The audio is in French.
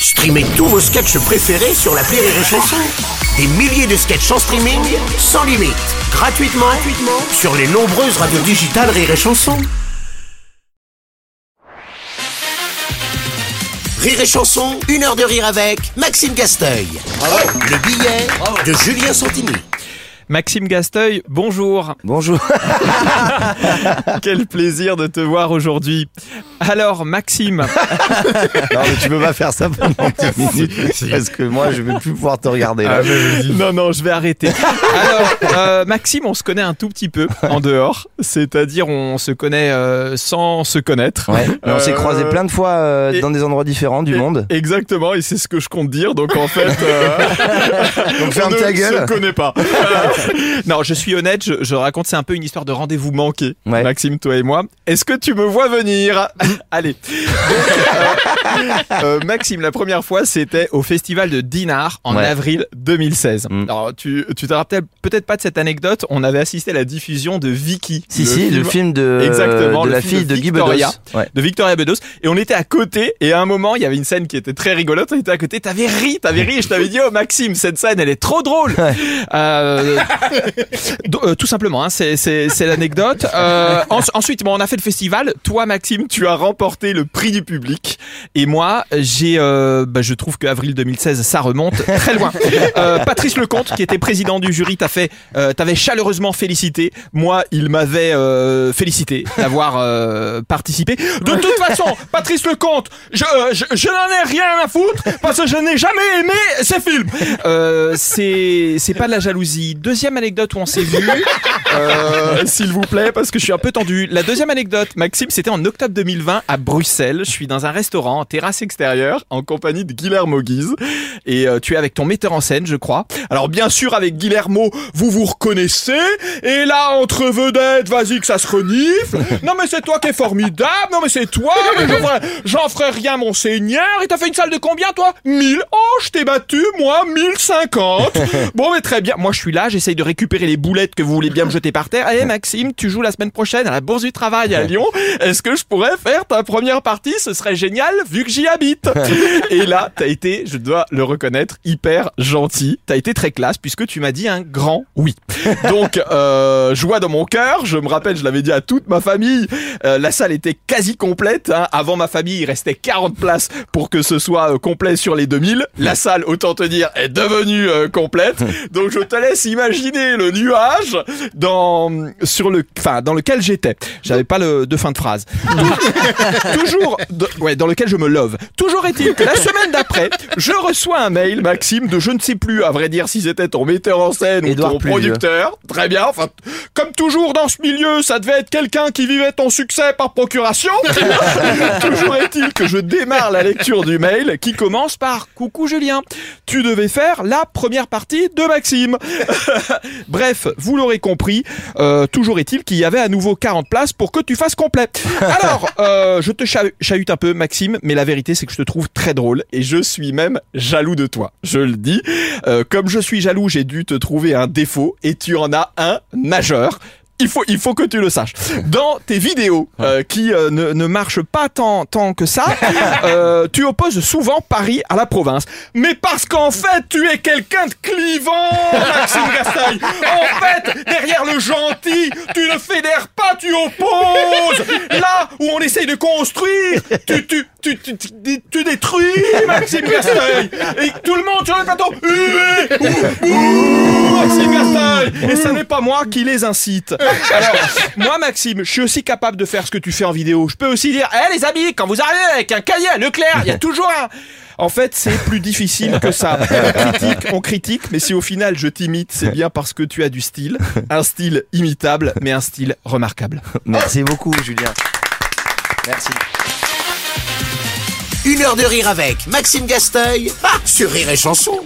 Streamez tous vos sketchs préférés sur la Rire et Chanson. Des milliers de sketchs en streaming, sans limite, gratuitement, gratuitement sur les nombreuses radios digitales Rire et Chanson. Rire et Chanson, une heure de rire avec Maxime Gasteuil. Le billet de Julien Santini. Maxime Gasteuil, bonjour. Bonjour. Quel plaisir de te voir aujourd'hui. Alors, Maxime. non, mais tu peux pas faire ça pendant 10 minutes parce que moi, je vais plus pouvoir te regarder. Là. non, non, je vais arrêter. Alors, euh, Maxime, on se connaît un tout petit peu en dehors. C'est-à-dire, on se connaît euh, sans se connaître. Ouais. On s'est Euh, croisés plein de fois et- dans des endroits différents du Et- monde. Exactement, et c'est ce que je compte dire. Donc en fait, Donc on ferme ne ta gueule. se connaît pas. Non, je suis honnête. Je, je raconte c'est un peu une histoire de rendez-vous manqué. Ouais. Maxime, toi et moi. Est-ce que tu me vois venir? Allez. Donc, euh, euh, Maxime, la première fois, c'était au festival de Dinard en Ouais. avril 2016. Mm. Alors, tu, tu te rappelles peut-être pas de cette anecdote. On avait assisté à la diffusion de Vicky. Si, si, le film de, Exactement, de le la film fille de de Guy Victoria. Bedos. Ouais. de Victoria Bedos et on était à côté et à un moment il y avait une scène qui était très rigolote on était à côté t'avais ri t'avais ri et je t'avais dit oh Maxime cette scène elle est trop drôle Ouais. Euh, euh, tout simplement hein, c'est l'anecdote. Euh, en- ensuite bon on a fait le festival. Toi Maxime tu as remporté le prix du public. Et moi j'ai euh, bah, je trouve que avril 2016 ça remonte très loin. Patrice Lecomte qui était président du jury t'a fait t'avais chaleureusement félicité. Moi il m'avait félicité d'avoir participé. De toute façon Patrice Lecomte je, je, n'en ai rien à foutre parce que je n'ai jamais aimé ces films. C'est c'est pas de la jalousie anecdote où on s'est vu euh, s'il vous plaît parce que je suis un peu tendu. La deuxième anecdote Maxime c'était en octobre 2020 à Bruxelles. Je suis dans un restaurant en terrasse extérieure en compagnie de Guillermo Guise. Et euh, tu es avec ton metteur en scène je crois. Alors bien sûr avec Guillermo vous vous reconnaissez. Et là entre vedettes vas-y que ça se renifle. Non mais c'est toi qui es formidable. Non mais c'est toi. J'en ferai- rien mon seigneur. Et t'as fait une salle de combien toi? 1000 oh je t'ai battu moi 1050 bon mais très bien. Moi je suis là j'essaye de récupérer les boulettes que vous voulez bien me jeter par terre eh Maxime tu joues la semaine prochaine à la Bourse du Travail à Lyon. Est-ce que je pourrais faire ta première partie? Ce serait génial vu que j'y habite. Et là t'as été je dois le reconnaître hyper gentil. T'as été très classe puisque tu m'as dit un grand oui. Donc euh, joie dans mon cœur. Je me rappelle je l'avais dit à toute ma famille. Euh, la salle était quasi complète hein. avant ma famille il restait 40 places pour que ce soit euh, complet sur les 2000 la salle autant te dire est devenue euh, complète. Donc je te laisse imaginer le nuage dans sur le enfin dans lequel j'étais. J'avais pas le de fin de phrase. Toujours de- ouais dans lequel je me love. Toujours est-il que la semaine d'après je reçois un mail Maxime de je ne sais plus à vrai dire si c'était ton metteur en scène Édouard ou ton Pluvieux. producteur. Très bien enfin comme toujours dans ce milieu ça devait être quelqu'un qui vivait ton succès par procuration. Toujours est-il que je démarre la lecture du mail qui commence par coucou Julien. Tu devais faire la première partie de Maxime Bref, vous l'aurez compris, euh, toujours est-il qu'il y avait à nouveau 40 places pour que tu fasses complet. Alors, euh, je te cha- chahute un peu, Maxime, mais la vérité, c'est que je te trouve très drôle et je suis même jaloux de toi. Je le dis. Euh, comme je suis jaloux, j'ai dû te trouver un défaut et tu en as un majeur. Il faut, il faut que tu le saches. Dans tes vidéos euh, qui euh, ne, ne marchent pas tant, tant que ça, euh, tu opposes souvent Paris à la province. Mais parce qu'en fait, tu es quelqu'un de clivant, Maxime Gasteuil. En fait, derrière le gentil, tu ne fédères pas, tu opposes. Là où on essaye de construire, tu, tu, tu, tu, tu, dé- tu détruis, Maxime Gasteuil. Et tout le monde sur le plateau, Maxime Gasteuil. Et ce n'est pas moi qui les incite. Alors, moi, Maxime, je suis aussi capable de faire ce que tu fais en vidéo. Je peux aussi dire, eh les amis, quand vous arrivez avec un cahier à Leclerc, il y a toujours un... En fait, c'est plus difficile que ça. On critique, on critique, mais si au final je t'imite, c'est bien parce que tu as du style. Un style imitable, mais un style remarquable. Merci beaucoup, Julien. Merci. Une heure de rire avec Maxime Gasteuil ah, sur Rire et Chanson.